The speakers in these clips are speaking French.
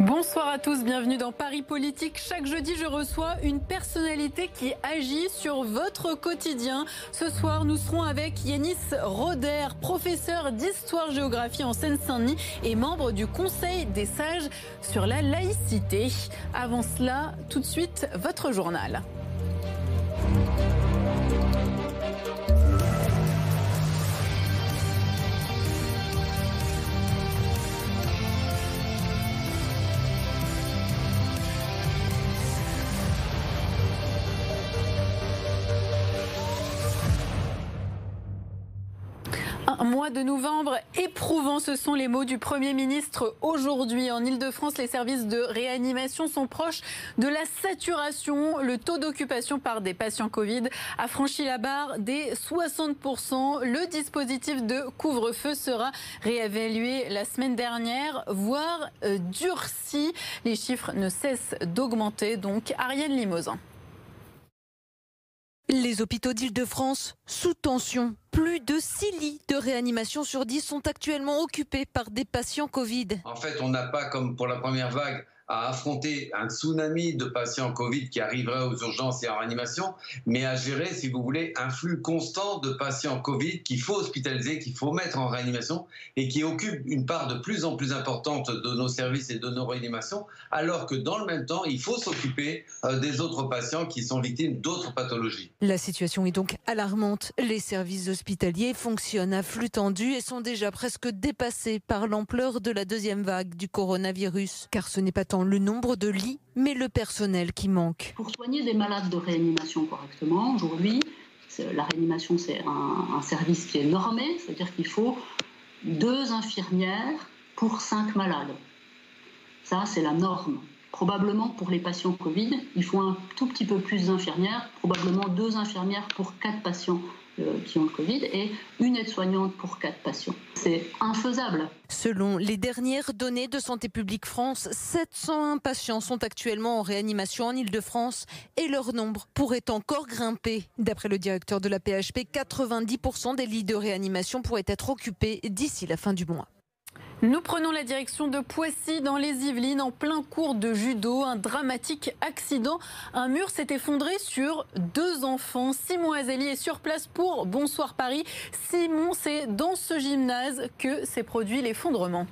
Bonsoir à tous, bienvenue dans Paris Politique. Chaque jeudi, je reçois une personnalité qui agit sur votre quotidien. Ce soir, nous serons avec Yanis Roder, professeur d'histoire-géographie en Seine-Saint-Denis et membre du Conseil des sages sur la laïcité. Avant cela, tout de suite, votre journal. Mois de novembre éprouvant, ce sont les mots du Premier ministre aujourd'hui. En Ile-de-France, les services de réanimation sont proches de la saturation. Le taux d'occupation par des patients Covid a franchi la barre des 60%. Le dispositif de couvre-feu sera réévalué la semaine dernière, voire euh, durci. Les chiffres ne cessent d'augmenter. Donc, Ariane Limousin. Les hôpitaux d'Île-de-France sous tension. Plus de 6 lits de réanimation sur 10 sont actuellement occupés par des patients Covid. En fait, on n'a pas, comme pour la première vague, à affronter un tsunami de patients Covid qui arriverait aux urgences et en réanimation, mais à gérer, si vous voulez, un flux constant de patients Covid qu'il faut hospitaliser, qu'il faut mettre en réanimation et qui occupe une part de plus en plus importante de nos services et de nos réanimations, alors que dans le même temps, il faut s'occuper euh, des autres patients qui sont victimes d'autres pathologies. La situation est donc alarmante. Les services hospitaliers fonctionnent à flux tendu et sont déjà presque dépassés par l'ampleur de la deuxième vague du coronavirus. Car ce n'est pas le nombre de lits, mais le personnel qui manque. Pour soigner des malades de réanimation correctement, aujourd'hui, la réanimation, c'est un, service qui est normé, c'est-à-dire qu'il faut deux infirmières pour cinq malades. Ça, c'est la norme. Probablement pour les patients Covid, il faut un tout petit peu plus d'infirmières, probablement deux infirmières pour quatre patients qui ont le Covid et une aide-soignante pour quatre patients. C'est infaisable. Selon les dernières données de Santé publique France, 701 patients sont actuellement en réanimation en Ile-de-France et leur nombre pourrait encore grimper. D'après le directeur de la PHP, 90% des lits de réanimation pourraient être occupés d'ici la fin du mois. Nous prenons la direction de Poissy dans les Yvelines en plein cours de judo. Un dramatique accident. Un mur s'est effondré sur deux enfants. Simon Azeli est sur place pour Bonsoir Paris. Simon, c'est dans ce gymnase que s'est produit l'effondrement.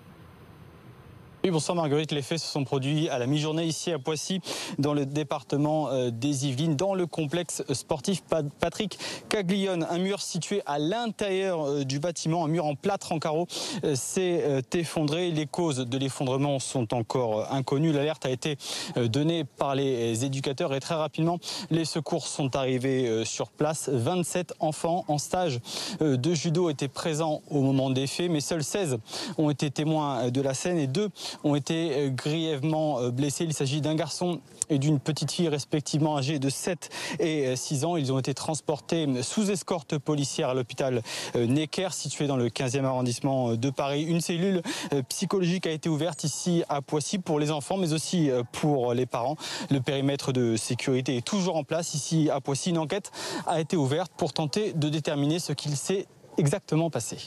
Oui, bonsoir Marguerite. Les faits se sont produits à la mi-journée ici à Poissy, dans le département euh, des Yvelines, dans le complexe sportif Patrick Caglione. Un mur situé à l'intérieur euh, du bâtiment, un mur en plâtre en carreau, euh, s'est effondré. Les causes de l'effondrement sont encore inconnues. L'alerte a été donnée par les éducateurs et très rapidement, les secours sont arrivés sur place. 27 enfants en stage de judo étaient présents au moment des faits, mais seuls 16 ont été témoins de la scène et deux ont été euh, grièvement euh, blessés. Il s'agit d'un garçon et d'une petite fille respectivement âgés de 7 et 6 ans. Ils ont été transportés sous escorte policière à l'hôpital euh, Necker situé dans le 15e arrondissement de Paris. Une cellule psychologique a été ouverte ici à Poissy pour les enfants mais aussi pour les parents. Le périmètre de sécurité est toujours en place ici à Poissy. Une enquête a été ouverte pour tenter de déterminer ce qu'il s'est exactement passé.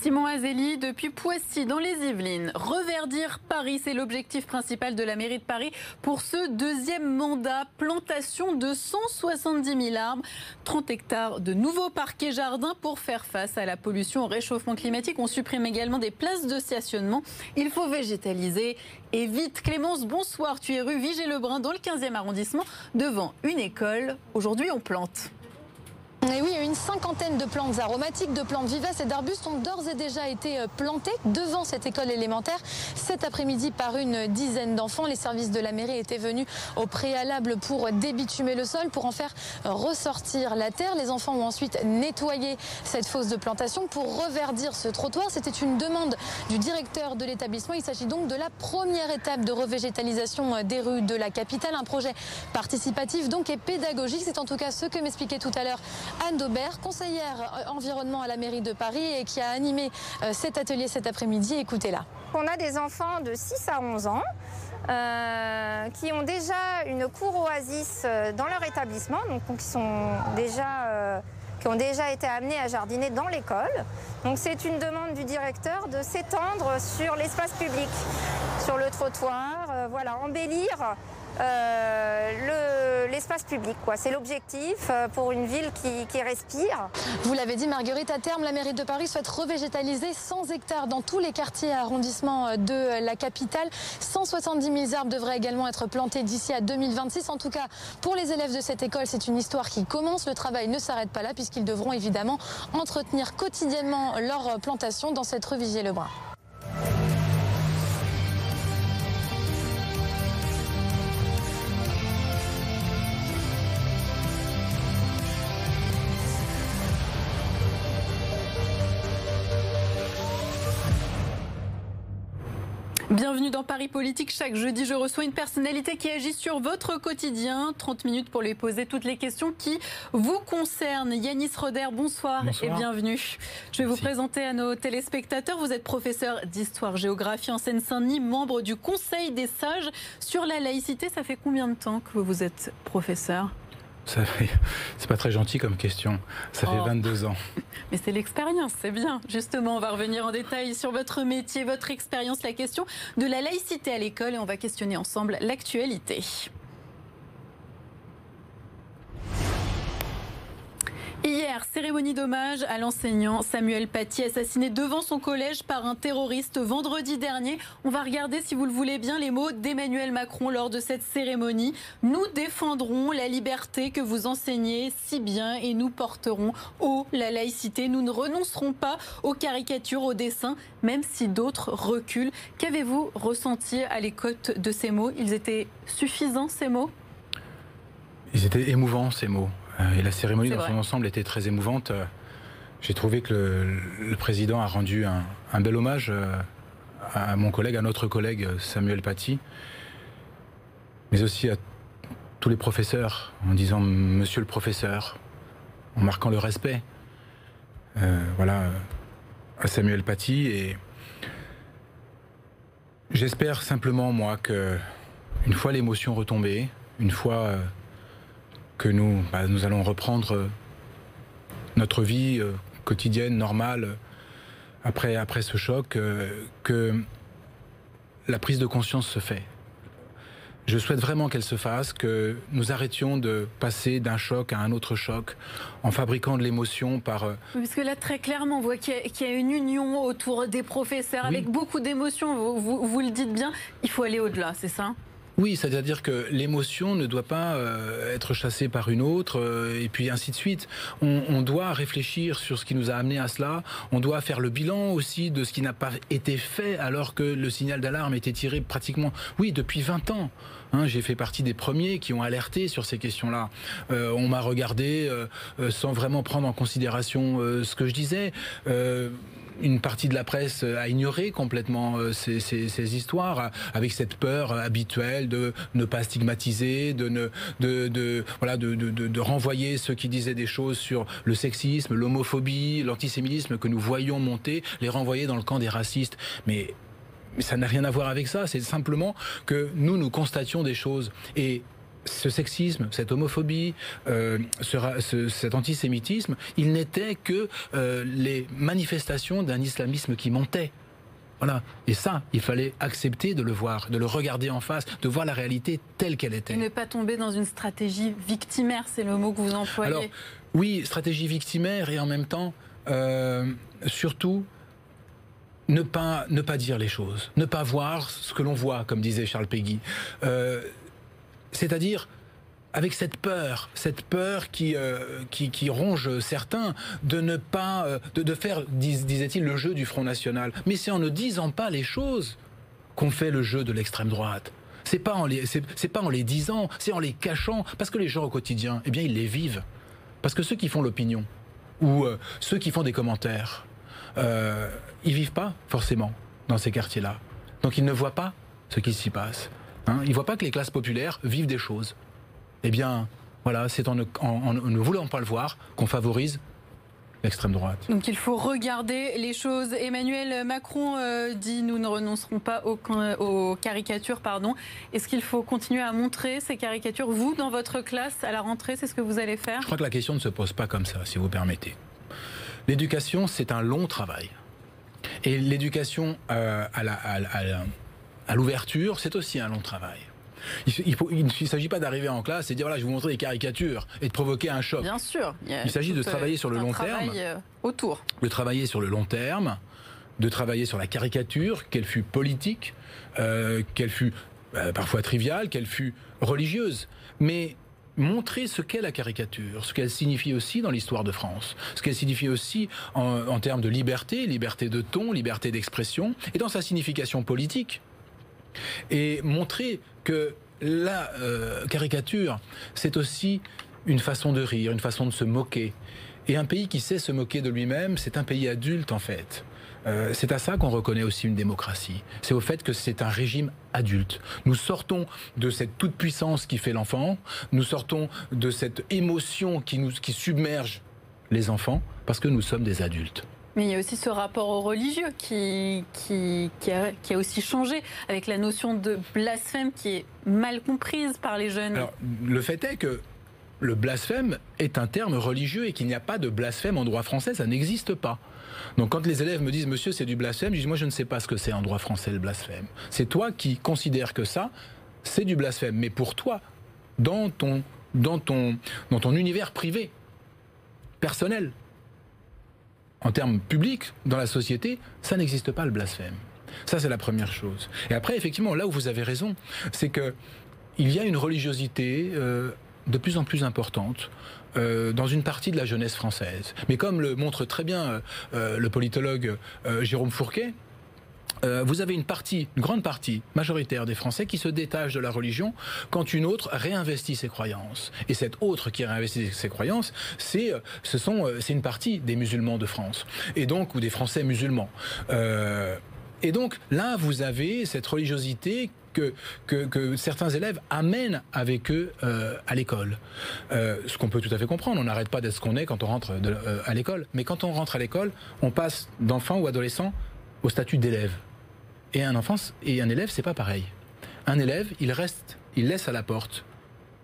Simon Azeli, depuis Poissy, dans les Yvelines. Reverdir Paris, c'est l'objectif principal de la mairie de Paris pour ce deuxième mandat. Plantation de 170 000 arbres, 30 hectares de nouveaux parquets jardins pour faire face à la pollution, au réchauffement climatique. On supprime également des places de stationnement. Il faut végétaliser et vite. Clémence, bonsoir. Tu es rue Vigée-Lebrun dans le 15e arrondissement, devant une école. Aujourd'hui, on plante. Et oui, une cinquantaine de plantes aromatiques, de plantes vivaces et d'arbustes ont d'ores et déjà été euh, plantées devant cette école élémentaire cet après-midi par une dizaine d'enfants. Les services de la mairie étaient venus au préalable pour débitumer le sol, pour en faire ressortir la terre. Les enfants ont ensuite nettoyé cette fosse de plantation pour reverdir ce trottoir. C'était une demande du directeur de l'établissement. Il s'agit donc de la première étape de revégétalisation des rues de la capitale. Un projet participatif donc et pédagogique. C'est en tout cas ce que m'expliquait tout à l'heure Anne Daubert, conseillère environnement à la mairie de Paris et qui a animé euh, cet atelier cet après-midi. Écoutez-la. On a des enfants de 6 à 11 ans euh, qui ont déjà une cour oasis euh, dans leur établissement, donc qui déjà ont déjà été amenés à jardiner dans l'école. Donc c'est une demande du directeur de s'étendre sur l'espace public, sur le trottoir, voilà, embellir euh, l'espace public. C'est l'objectif euh, pour une ville qui, respire. Vous l'avez dit, Marguerite, à terme, la mairie de Paris souhaite revégétaliser 100 hectares dans tous les quartiers et arrondissements euh, de la capitale. 170 000 arbres devraient également être plantés d'ici à 2026. En tout cas, pour les élèves de cette école, c'est une histoire qui commence. Le travail ne s'arrête pas là puisqu'ils devront évidemment entretenir quotidiennement leur plantation dans cette rue Vigier-le-Brun. Bienvenue dans Paris Politique. Chaque jeudi, je reçois une personnalité qui agit sur votre quotidien. 30 minutes pour lui poser toutes les questions qui vous concernent. Yanis Roder, bonsoir, et bienvenue. Je vais vous présenter à nos téléspectateurs. Vous êtes professeur d'histoire-géographie en Seine-Saint-Denis, membre du Conseil des sages sur la laïcité. Ça fait combien de temps que vous êtes professeur? c'est pas très gentil comme question. Ça fait 22 ans. Mais c'est l'expérience, c'est bien. Justement, on va revenir en détail sur votre métier, votre expérience, la question de la laïcité à l'école et on va questionner ensemble l'actualité. Hier, cérémonie d'hommage à l'enseignant Samuel Paty, assassiné devant son collège par un terroriste vendredi dernier. On va regarder, si vous le voulez bien, les mots d'Emmanuel Macron lors de cette cérémonie. Nous défendrons la liberté que vous enseignez si bien et nous porterons haut la laïcité. Nous ne renoncerons pas aux caricatures, aux dessins, même si d'autres reculent. Qu'avez-vous ressenti à l'écoute de ces mots? Ils étaient suffisants, ces mots? Ils étaient émouvants, ces mots. Euh, et la cérémonie dans son ensemble était très émouvante. Euh, j'ai trouvé que le, président a rendu un, bel hommage euh, à mon collègue, à notre collègue Samuel Paty, mais aussi à tous les professeurs, en disant Monsieur le professeur, en marquant le respect. voilà, à Samuel Paty. Et j'espère simplement, moi, que une fois l'émotion retombée, une fois que nous, bah, nous allons reprendre euh, notre vie euh, quotidienne, normale, euh, après, après ce choc, que la prise de conscience se fait. Je souhaite vraiment qu'elle se fasse, que nous arrêtions de passer d'un choc à un autre choc en fabriquant de l'émotion par... Parce que là, très clairement, on voit qu'il y, a une union autour des professeurs avec beaucoup d'émotions. Vous, vous, le dites bien, il faut aller au-delà, c'est ça? Oui, c'est-à-dire que l'émotion ne doit pas euh, être chassée par une autre, euh, et puis ainsi de suite. On, doit réfléchir sur ce qui nous a amené à cela. On doit faire le bilan aussi de ce qui n'a pas été fait alors que le signal d'alarme était tiré pratiquement, oui, depuis 20 ans. Hein, j'ai fait partie des premiers qui ont alerté sur ces questions-là. Euh, on m'a regardé sans vraiment prendre en considération ce que je disais une partie de la presse a ignoré complètement euh, ces, histoires, avec cette peur habituelle de ne pas stigmatiser, de ne, de, voilà, de, de, renvoyer ceux qui disaient des choses sur le sexisme, l'homophobie, l'antisémitisme que nous voyons monter, les renvoyer dans le camp des racistes. Mais mais ça n'a rien à voir avec ça. C'est simplement que nous, nous constations des choses. Et ce sexisme, cette homophobie, euh, cet antisémitisme, il n'était que euh, les manifestations d'un islamisme qui montait. Voilà. Et ça, il fallait accepter de le voir, de le regarder en face, de voir la réalité telle qu'elle était. Et ne pas tomber dans une stratégie victimaire, c'est le mot que vous employez. Alors, oui, stratégie victimaire et en même temps, euh, surtout, ne pas, ne pas dire les choses, ne pas voir ce que l'on voit, comme disait Charles Péguy. C'est-à-dire avec cette peur, cette peur qui, euh, ronge certains de ne pas, euh, faire, disait-il, le jeu du Front National. Mais c'est en ne disant pas les choses qu'on fait le jeu de l'extrême droite. C'est pas en les, pas en les disant, c'est en les cachant, parce que les gens au quotidien, eh bien, ils les vivent. Parce que ceux qui font l'opinion ou euh, ceux qui font des commentaires, ils vivent pas forcément dans ces quartiers-là. Donc ils ne voient pas ce qui s'y passe. Hein, ils ne voient pas que les classes populaires vivent des choses. Eh bien, voilà, c'est en, ne voulant pas le voir qu'on favorise l'extrême droite. Donc il faut regarder les choses. Emmanuel Macron euh, dit nous ne renoncerons pas aux, caricatures. pardon. Est-ce qu'il faut continuer à montrer ces caricatures Vous, dans votre classe, à la rentrée, c'est ce que vous allez faire? Je crois que la question ne se pose pas comme ça, si vous permettez. L'éducation, c'est un long travail. Et l'éducation euh, à, la, à l'ouverture, c'est aussi un long travail. Il ne s'agit pas d'arriver en classe et de dire voilà, je vais vous montrer des caricatures et de provoquer un choc. Bien sûr. Il, s'agit de travailler sur le long terme. Euh, autour. De travailler sur le long terme, de travailler sur la caricature, qu'elle fut politique, euh, qu'elle fut euh, parfois triviale, qu'elle fut religieuse. Mais montrer ce qu'est la caricature, ce qu'elle signifie aussi dans l'histoire de France, ce qu'elle signifie aussi en, termes de liberté, liberté de ton, liberté d'expression, et dans sa signification politique. Et montrer que la euh, caricature, c'est aussi une façon de rire, une façon de se moquer. Et un pays qui sait se moquer de lui-même, c'est un pays adulte en fait. Euh, c'est à ça qu'on reconnaît aussi une démocratie. C'est au fait que c'est un régime adulte. Nous sortons de cette toute-puissance qui fait l'enfant, nous sortons de cette émotion qui, nous, qui submerge les enfants, parce que nous sommes des adultes. Mais il y a aussi ce rapport au religieux qui, qui, a, qui, a, aussi changé avec la notion de blasphème qui est mal comprise par les jeunes. Le fait est que le blasphème est un terme religieux et qu'il n'y a pas de blasphème en droit français, ça n'existe pas. Donc quand les élèves me disent monsieur c'est du blasphème, je dis moi je ne sais pas ce que c'est en droit français le blasphème. C'est toi qui considères que ça, c'est du blasphème. Mais pour toi, dans ton, dans ton, dans ton univers privé, personnel, en termes publics, dans la société, ça n'existe pas le blasphème. Ça, c'est la première chose. Et après, effectivement, là où vous avez raison, c'est que il y a une religiosité euh, de plus en plus importante euh, dans une partie de la jeunesse française. Mais comme le montre très bien euh, le politologue Jérôme Fourquet, vous avez une partie, une grande partie majoritaire des Français qui se détachent de la religion quand une autre réinvestit ses croyances. Et cette autre qui réinvestit ses croyances, c'est ce sont c'est une partie des musulmans de France et donc ou des Français musulmans. et donc là, vous avez cette religiosité que, certains élèves amènent avec eux euh, à l'école. Euh, ce qu'on peut tout à fait comprendre, on n'arrête pas d'être ce qu'on est quand on rentre euh, à l'école. Mais quand on rentre à l'école, on passe d'enfant ou adolescent au statut d'élève. Et un enfant et un élève, c'est pas pareil. Un élève, il reste, il laisse à la porte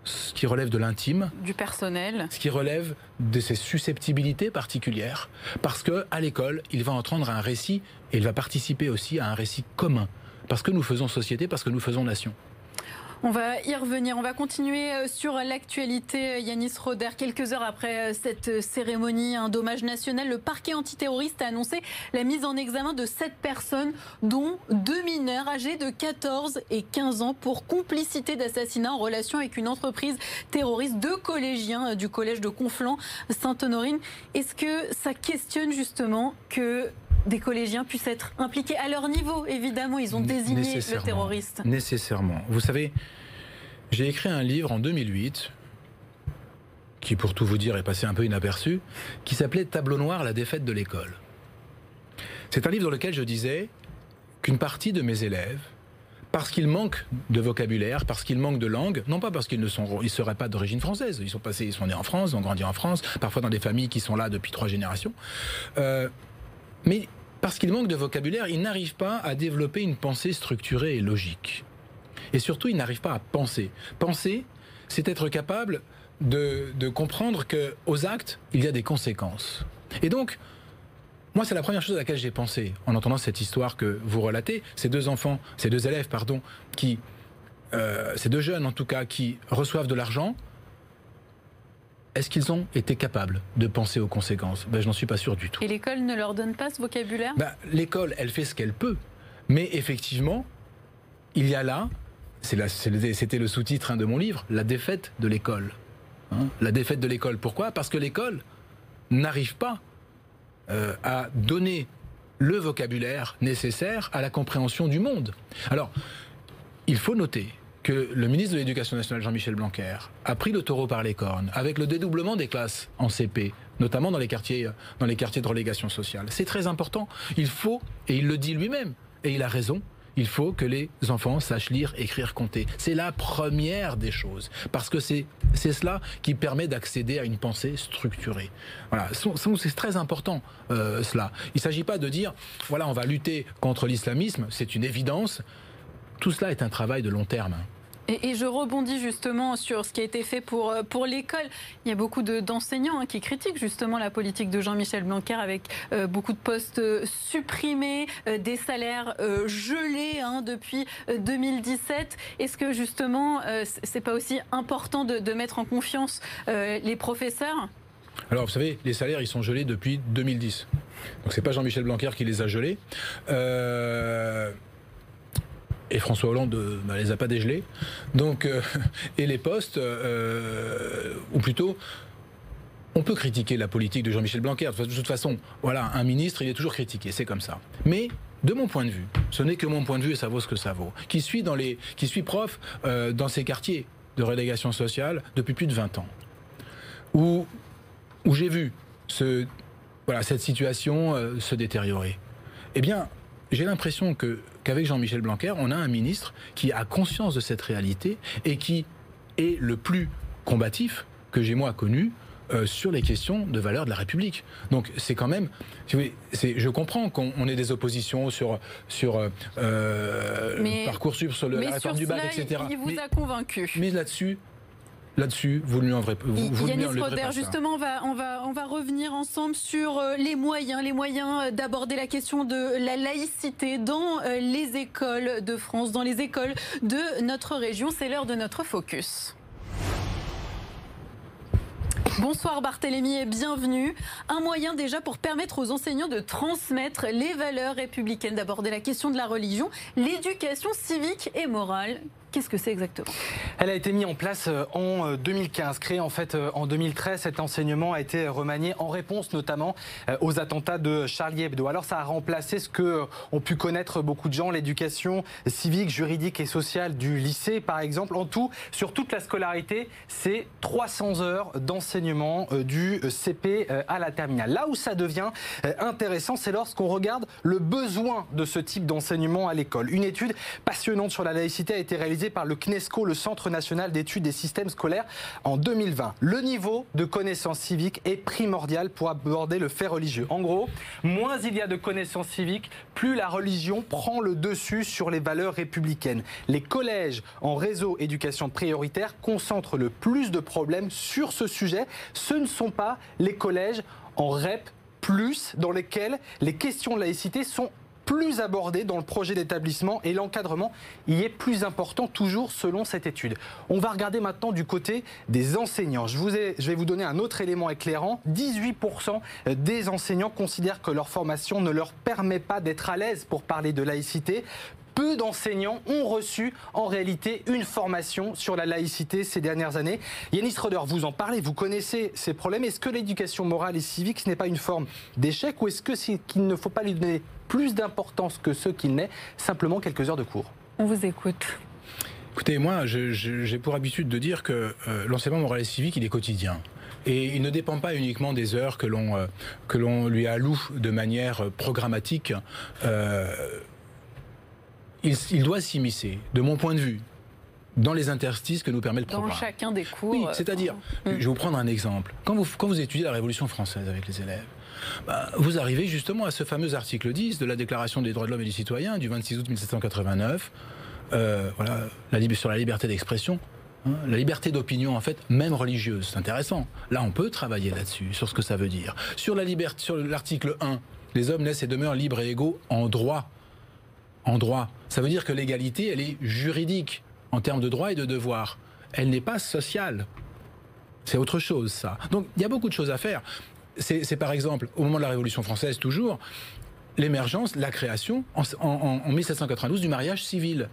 ce qui relève de l'intime, du personnel, ce qui relève de ses susceptibilités particulières, parce que à l'école, il va entendre un récit et il va participer aussi à un récit commun parce que nous faisons société, parce que nous faisons nation. On va y revenir. On va continuer euh, sur l'actualité. Euh, Yanis Roder, quelques heures après euh, cette cérémonie, un dommage national, le parquet antiterroriste a annoncé la mise en examen de sept personnes, dont deux mineurs âgés de 14 et 15 ans, pour complicité d'assassinat en relation avec une entreprise terroriste. Deux collégiens du collège de Conflans-Sainte-Honorine. Est-ce que ça questionne justement que des collégiens puissent être impliqués à leur niveau, évidemment. Ils ont désigné le terroriste. Nécessairement. Vous savez, j'ai écrit un livre en 2008 qui, pour tout vous dire, est passé un peu inaperçu, qui s'appelait Tableau noir, la défaite de l'école. C'est un livre dans lequel je disais qu'une partie de mes élèves, parce qu'ils manquent de vocabulaire, parce qu'ils manquent de langue, non pas parce qu'ils ne sont, ils seraient pas d'origine française, ils sont passés, ils sont nés en France, ils ont grandi en France, parfois dans des familles qui sont là depuis trois générations, euh, mais parce qu'il manque de vocabulaire, il n'arrive pas à développer une pensée structurée et logique. Et surtout, il n'arrive pas à penser. Penser, c'est être capable de, comprendre qu'aux actes, il y a des conséquences. Et donc, moi, c'est la première chose à laquelle j'ai pensé en entendant cette histoire que vous relatez. Ces deux enfants, ces deux élèves, pardon, euh, ces deux jeunes en tout cas, qui reçoivent de l'argent, est-ce qu'ils ont été capables de penser aux conséquences? Ben, Je n'en suis pas sûr du tout. Et l'école ne leur donne pas ce vocabulaire? Ben, L'école, elle fait ce qu'elle peut. Mais effectivement, il y a là, c'était le sous-titre hein, de mon livre, la défaite de l'école. Hein. la défaite de l'école. Pourquoi? Parce que l'école n'arrive pas euh, à donner le vocabulaire nécessaire à la compréhension du monde. Alors, il faut noter que le ministre de l'Éducation nationale, Jean-Michel Blanquer, a pris le taureau par les cornes avec le dédoublement des classes en CP, notamment dans les quartiers, dans les quartiers de relégation sociale. C'est très important. Il faut, et il le dit lui-même, et il a raison, il faut que les enfants sachent lire, écrire, compter. C'est la première des choses, parce que c'est cela qui permet d'accéder à une pensée structurée. Voilà, c'est très important euh, cela. Il ne s'agit pas de dire, voilà, on va lutter contre l'islamisme, c'est une évidence. Tout cela est un travail de long terme. Et, je rebondis justement sur ce qui a été fait pour, euh, pour l'école. Il y a beaucoup d'enseignants hein, qui critiquent justement la politique de Jean-Michel Blanquer avec euh, beaucoup de postes euh, supprimés, des salaires gelés hein, depuis 2017. Est-ce que justement, c'est pas aussi important de, mettre en confiance les professeurs? Alors, vous savez, les salaires, ils sont gelés depuis 2010. Donc, c'est pas Jean-Michel Blanquer qui les a gelés. Euh, et François Hollande ne euh, bah, les a pas dégelés. Donc, euh, et les postes, euh, ou plutôt, on peut critiquer la politique de Jean-Michel Blanquer. De toute façon, voilà, un ministre, il est toujours critiqué, c'est comme ça. Mais de mon point de vue, ce n'est que mon point de vue et ça vaut ce que ça vaut. Qui suis prof dans ces quartiers de relégation sociale depuis plus de 20 ans, où où j'ai vu cette situation se détériorer. Eh bien, j'ai l'impression que qu'avec Jean-Michel Blanquer, on a un ministre qui a conscience de cette réalité et qui est le plus combatif que j'ai moi connu euh, sur les questions de valeur de la République. Donc c'est quand même, je comprends qu'on ait des oppositions sur sur euh, euh parcoursup, sur le, la réforme du bac, etc. Il vous a convaincu. Mais là-dessus, là-dessus, vous lui en vrai. Yannis Roder, justement, on va, on, va, on va revenir ensemble sur euh, les moyens, les moyens euh, d'aborder la question de la laïcité dans euh, les écoles de France, dans les écoles de notre région. C'est l'heure de notre focus. Bonsoir Barthélémy et bienvenue. Un moyen déjà pour permettre aux enseignants de transmettre les valeurs républicaines, d'aborder la question de la religion, l'éducation civique et morale Qu'est-ce que c'est exactement? Elle a été mise en place euh, en 2015. Euh, Créée en fait euh, en 2013, cet enseignement a été remanié en réponse notamment aux attentats de Charlie Hebdo. Alors ça a remplacé ce que ont pu connaître beaucoup de gens, l'éducation civique, juridique et sociale du lycée par exemple. En tout, sur toute la scolarité, c'est 300 heures d'enseignement du CP à la terminale. Là où ça devient intéressant, c'est lorsqu'on regarde le besoin de ce type d'enseignement à l'école. Une étude passionnante sur la laïcité a été réalisée par le CNESCO, le Centre national d'études des systèmes scolaires, en 2020. Le niveau de connaissances civiques est primordial pour aborder le fait religieux. En gros, moins il y a de connaissances civiques, plus la religion prend le dessus sur les valeurs républicaines. Les collèges en réseau éducation prioritaire concentrent le plus de problèmes sur ce sujet. Ce ne sont pas les collèges en REP plus dans lesquels les questions de laïcité sont plus abordé dans le projet d'établissement et l'encadrement y est plus important toujours selon cette étude. On va regarder maintenant du côté des enseignants. Je, vais vous donner un autre élément éclairant. 18% des enseignants considèrent que leur formation ne leur permet pas d'être à l'aise pour parler de laïcité peu d'enseignants ont reçu en réalité une formation sur la laïcité ces dernières années. Yannis Roder, vous en parlez, vous connaissez ces problèmes. Est-ce que l'éducation morale et civique, ce n'est pas une forme d'échec ou est-ce qu'il ne faut pas lui donner plus d'importance que ce qu'il n'est, simplement quelques heures de cours. On vous écoute. Écoutez, moi, j'ai pour habitude de dire que euh, l'enseignement moral et civique, il est quotidien. Et il ne dépend pas uniquement des heures que l'on euh, que l'on lui alloue de manière euh, programmatique. il, doit s'immiscer, de mon point de vue, dans les interstices que nous permet le programme. Dans chacun des cours. Oui, c'est-à-dire, je vais vous prendre un exemple. Quand vous, quand vous étudiez la Révolution française avec les élèves, bah, vous arrivez justement à ce fameux article 10 de la Déclaration des droits de l'homme et du citoyen du 26 août 1789, euh, voilà, la, sur la liberté d'expression. Hein, la liberté d'opinion, en fait, même religieuse, c'est intéressant. Là, on peut travailler là-dessus, sur ce que ça veut dire. Sur la sur l'article 1, les hommes naissent et demeurent libres et égaux en droit. En droit. Ça veut dire que l'égalité, elle est juridique en termes de droits et de devoirs. Elle n'est pas sociale. C'est autre chose, ça. Donc, il y a beaucoup de choses à faire c'est par exemple, au moment de la Révolution française, toujours, l'émergence, la création, en, en 1792, du mariage civil.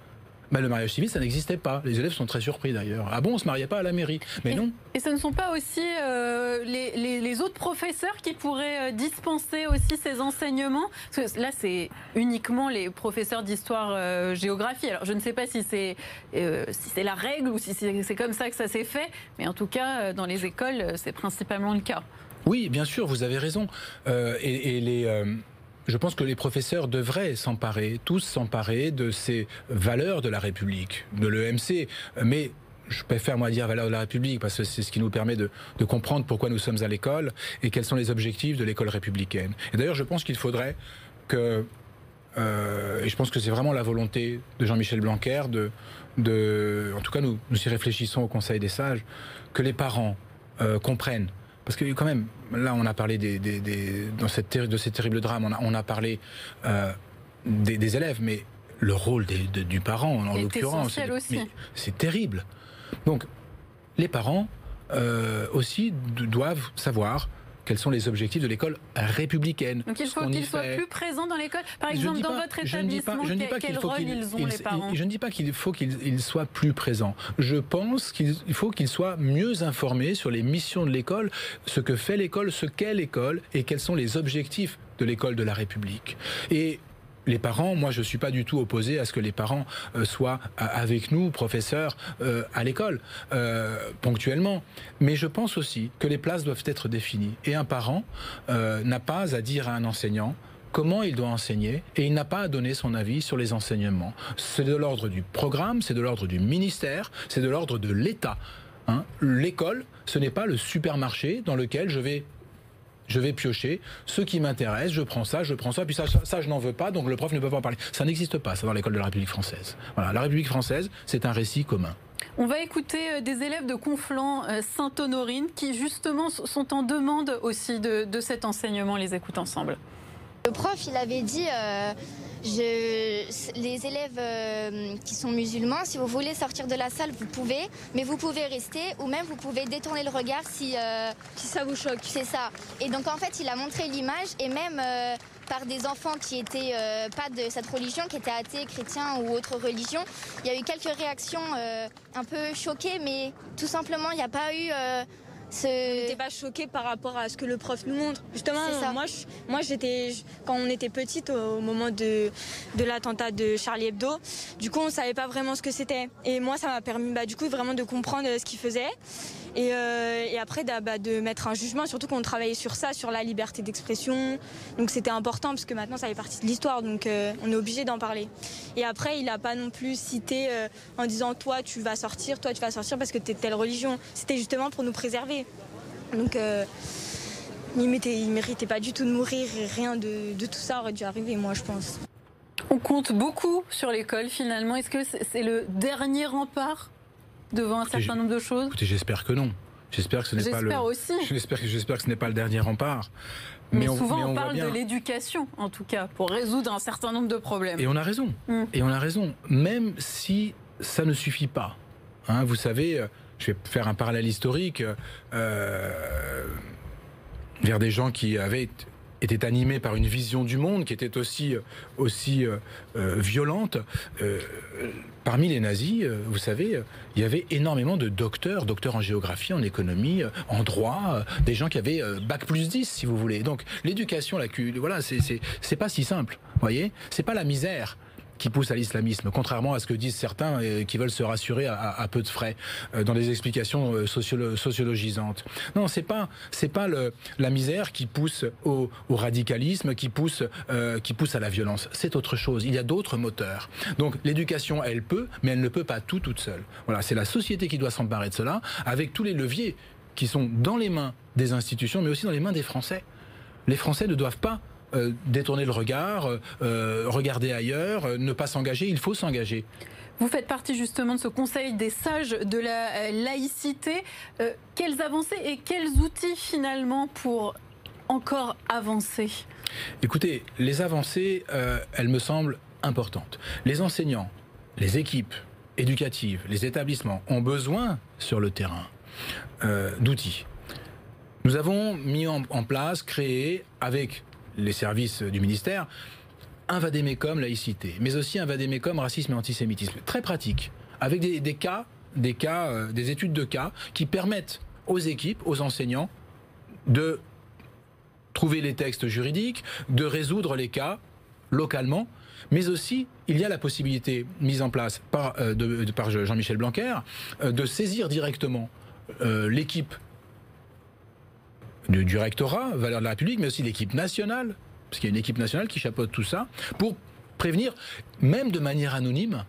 Ben, le mariage civil, ça n'existait pas. Les élèves sont très surpris d'ailleurs. Ah bon, on se mariait pas à la mairie Mais non. Et ce ne sont pas aussi euh, les, autres professeurs qui pourraient euh, dispenser aussi ces enseignements? Parce que là, c'est uniquement les professeurs d'histoire-géographie. Euh, Alors, je ne sais pas si c'est si c'est la règle ou si c'est comme ça que ça s'est fait, mais en tout cas, dans les écoles, c'est principalement le cas. Oui, bien sûr, vous avez raison. et, les je pense que les professeurs devraient s'emparer, tous s'emparer de ces valeurs de la République, de l'EMC. Mais je préfère moi dire valeurs de la République parce que c'est ce qui nous permet de, comprendre pourquoi nous sommes à l'école et quels sont les objectifs de l'école républicaine. Et d'ailleurs, je pense qu'il faudrait que euh, et je pense que c'est vraiment la volonté de Jean-Michel Blanquer, de, de, en tout cas nous, nous y réfléchissons au Conseil des sages, que les parents euh, comprennent. Parce que quand même, là on a parlé des, des, des dans cette de ces terribles drames, on a, on a parlé euh, des, des, élèves, mais le rôle de, du parent en l'occurrence, c'est terrible. Donc les parents euh, aussi doivent savoir quels sont les objectifs de l'école républicaine. Donc il faut qu'ils soient plus présents dans l'école. Par exemple, dans votre établissement, je ne dis pas, quel rôle ils ont les parents? Je ne dis pas qu'il faut qu'ils soient plus présents. Je pense qu'il faut qu'ils soient mieux informés sur les missions de l'école, ce que fait l'école, ce qu'est l'école et quels sont les objectifs de l'école de la République. Et les parents, moi je ne suis pas du tout opposé à ce que les parents euh, soient euh, avec nous, professeurs, euh, à l'école, ponctuellement. Mais je pense aussi que les places doivent être définies. Et un parent n'a pas à dire à un enseignant comment il doit enseigner et il n'a pas à donner son avis sur les enseignements. C'est de l'ordre du programme, c'est de l'ordre du ministère, c'est de l'ordre de l'État. Hein. L'école, ce n'est pas le supermarché dans lequel je vais je vais piocher ce qui m'intéresse, je prends ça, je prends ça, puis ça, ça, je n'en veux pas, donc le prof ne peut pas en parler. Ça n'existe pas, ça, dans l'école de la République française. Voilà, la République française, c'est un récit commun. On va écouter euh, des élèves de Conflans-Sainte-Honorine euh, qui, justement, sont en demande aussi de, de, cet enseignement. On les écoute ensemble. Le prof, il avait dit... Euh je, les élèves euh, qui sont musulmans, si vous voulez sortir de la salle, vous pouvez, mais vous pouvez rester ou même vous pouvez détourner le regard si, euh, si ça vous choque. C'est ça. Et donc en fait, il a montré l'image et même euh, par des enfants qui étaient pas de cette religion, qui étaient athées, chrétiens ou autre religion, il y a eu quelques réactions un peu choquées, mais tout simplement, il n'y a pas eu n'était pas choqué par rapport à ce que le prof nous montre. Justement, moi, moi j'étais, quand on était petite, au moment de, de l'attentat de Charlie Hebdo, du coup, on savait pas vraiment ce que c'était. Et moi, ça m'a permis, bah, du coup, vraiment de comprendre ce qu'il faisait. Et, euh, et après, bah, de mettre un jugement, surtout qu'on travaillait sur ça, sur la liberté d'expression. Donc c'était important parce que maintenant, ça fait partie de l'histoire, donc euh, on est obligé d'en parler. Et après, il n'a pas non plus cité euh, en disant, toi, tu vas sortir, toi, tu vas sortir parce que tu es de telle religion. C'était justement pour nous préserver. Donc il ne méritait pas du tout de mourir rien de, tout ça aurait dû arriver, moi je pense. On compte beaucoup sur l'école finalement. Est-ce que c'est le dernier rempart devant un certain nombre de choses Écoutez, j'espère que non. J'espère que ce n'est pas le. aussi. J'espère que j'espère que ce n'est pas le dernier rempart. Mais, souvent on, parle de l'éducation, en tout cas, pour résoudre un certain nombre de problèmes. Et on a raison. Hmm. Et on a raison. Même si ça ne suffit pas. Hein, vous savez, euh, je vais faire un parallèle historique, euh, vers des gens qui avaient été animés par une vision du monde qui était aussi, aussi euh, euh, violente. parmi les nazis, vous savez, il y avait énormément de docteurs, docteurs en géographie, en économie, en droit, des gens qui avaient bac plus 10, si vous voulez. Donc l'éducation, la voilà, c'est pas si simple, voyez. C'est pas la misère qui pousse à l'islamisme, contrairement à ce que disent certains euh, qui veulent se rassurer à, peu de frais euh, dans des explications euh, sociologisantes. Non, c'est pas pas la misère qui pousse au, radicalisme, qui pousse qui pousse à la violence. C'est autre chose. Il y a d'autres moteurs. Donc l'éducation, elle peut, mais elle ne peut pas tout toute seule. Voilà, c'est la société qui doit s'emparer de cela, avec tous les leviers qui sont dans les mains des institutions, mais aussi dans les mains des Français. Les Français ne doivent pas euh, détourner le regard, euh, euh, regarder ailleurs, ne pas s'engager. Il faut s'engager. Vous faites partie justement de ce Conseil des sages de la laïcité. quelles avancées et quels outils finalement pour encore avancer? Écoutez, les avancées, elles me semblent importantes. Les enseignants, les équipes éducatives, les établissements ont besoin sur le terrain d'outils. Nous avons mis en, en place, créé, avec les services du ministère, un vadémécum laïcité, mais aussi un vadémécum racisme et antisémitisme. Très pratique, avec des, cas, des cas, euh, des études de cas qui permettent aux équipes, aux enseignants, de trouver les textes juridiques, de résoudre les cas localement, mais aussi il y a la possibilité mise en place par, euh, Jean-Michel Blanquer euh, de saisir directement l'équipe du, rectorat, valeur de la République, mais aussi l'équipe nationale, parce qu'il y a une équipe nationale qui chapeaute tout ça, pour prévenir, même de manière anonyme,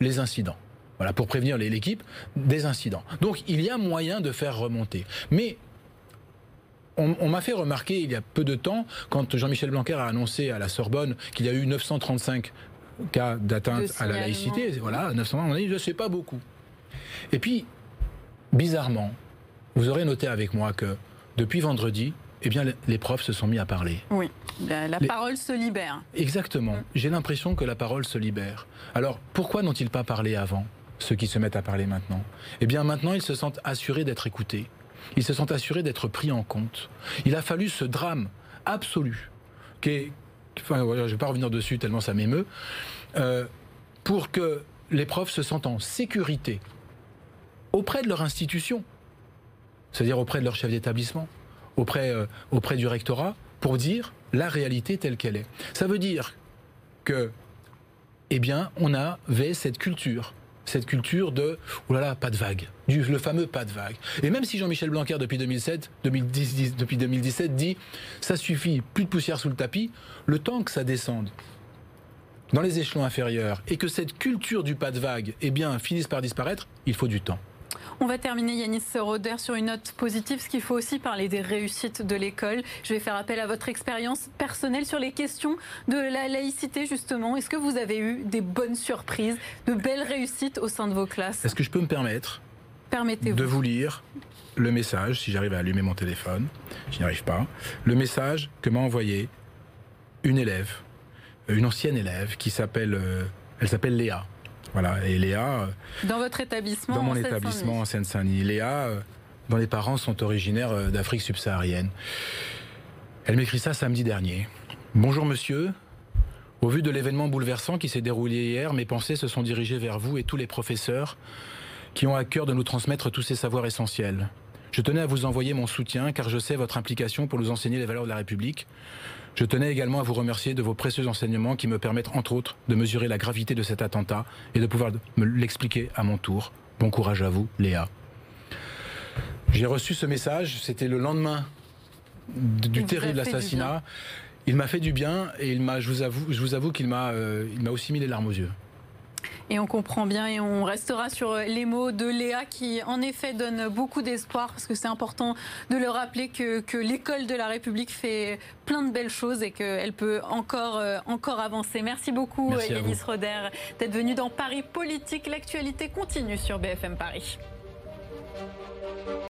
les incidents. Voilà, pour prévenir l'équipe des incidents. Donc il y a moyen de faire remonter. Mais on, m'a fait remarquer il y a peu de temps, quand Jean-Michel Blanquer a annoncé à la Sorbonne qu'il y a eu 935 cas d'atteinte à la laïcité, voilà, 900, on a dit, je ne sais pas beaucoup. Et puis, bizarrement, vous aurez noté avec moi que depuis vendredi, eh bien, les profs se sont mis à parler. Oui, la, parole se libère. Exactement. Mm. J'ai l'impression que la parole se libère. Alors, pourquoi n'ont-ils pas parlé avant, ceux qui se mettent à parler maintenant? Eh bien, maintenant, ils se sentent assurés d'être écoutés. Ils se sont assurés d'être pris en compte. Il a fallu ce drame absolu, qui est, enfin, je ne vais pas revenir dessus tellement ça m'émeut, euh, pour que les profs se sentent en sécurité auprès de leur institution, c'est-à-dire auprès de leur chef d'établissement, auprès, euh, auprès du rectorat, pour dire la réalité telle qu'elle est. Ça veut dire que, eh bien, on avait cette culture cette culture de oh pas de vague, du, le fameux pas de vague. Et même si Jean-Michel Blanquer depuis 2007, 2010, depuis 2017 dit ça suffit, plus de poussière sous le tapis, le temps que ça descende dans les échelons inférieurs et que cette culture du pas de vague eh bien finisse par disparaître, il faut du temps. On va terminer, Yanis Roder, sur une note positive, parce qu'il faut aussi parler des réussites de l'école. Je vais faire appel à votre expérience personnelle sur les questions de la laïcité, justement. Est-ce que vous avez eu des bonnes surprises, de belles réussites au sein de vos classes? Est-ce que je peux me permettre de vous lire le message, si j'arrive à allumer mon téléphone, je n'y arrive pas, le message que m'a envoyé une élève, une ancienne élève qui s'appelle, euh, elle s'appelle Léa. Voilà, et Léa. Euh, dans votre établissement Dans mon établissement en Seine-Saint-Denis. Léa, euh, dont les parents sont originaires euh, d'Afrique subsaharienne. Elle m'écrit ça samedi dernier. Bonjour monsieur. Au vu de l'événement bouleversant qui s'est déroulé hier, mes pensées se sont dirigées vers vous et tous les professeurs qui ont à cœur de nous transmettre tous ces savoirs essentiels. Je tenais à vous envoyer mon soutien car je sais votre implication pour nous enseigner les valeurs de la République. Je tenais également à vous remercier de vos précieux enseignements qui me permettent entre autres de mesurer la gravité de cet attentat et de pouvoir me l'expliquer à mon tour. Bon courage à vous, Léa. J'ai reçu ce message, c'était le lendemain du terrible assassinat. Il m'a fait du bien et il m'a, je vous avoue, je vous avoue qu'il m'a, euh, il m'a aussi mis les larmes aux yeux. Et on comprend bien et on restera sur les mots de Léa qui en effet donne beaucoup d'espoir parce que c'est important de le rappeler que, que l'école de la République fait plein de belles choses et qu'elle peut encore, euh, encore avancer. Merci beaucoup Yanis Roder d'être venu dans Paris Politique. L'actualité continue sur BFM Paris.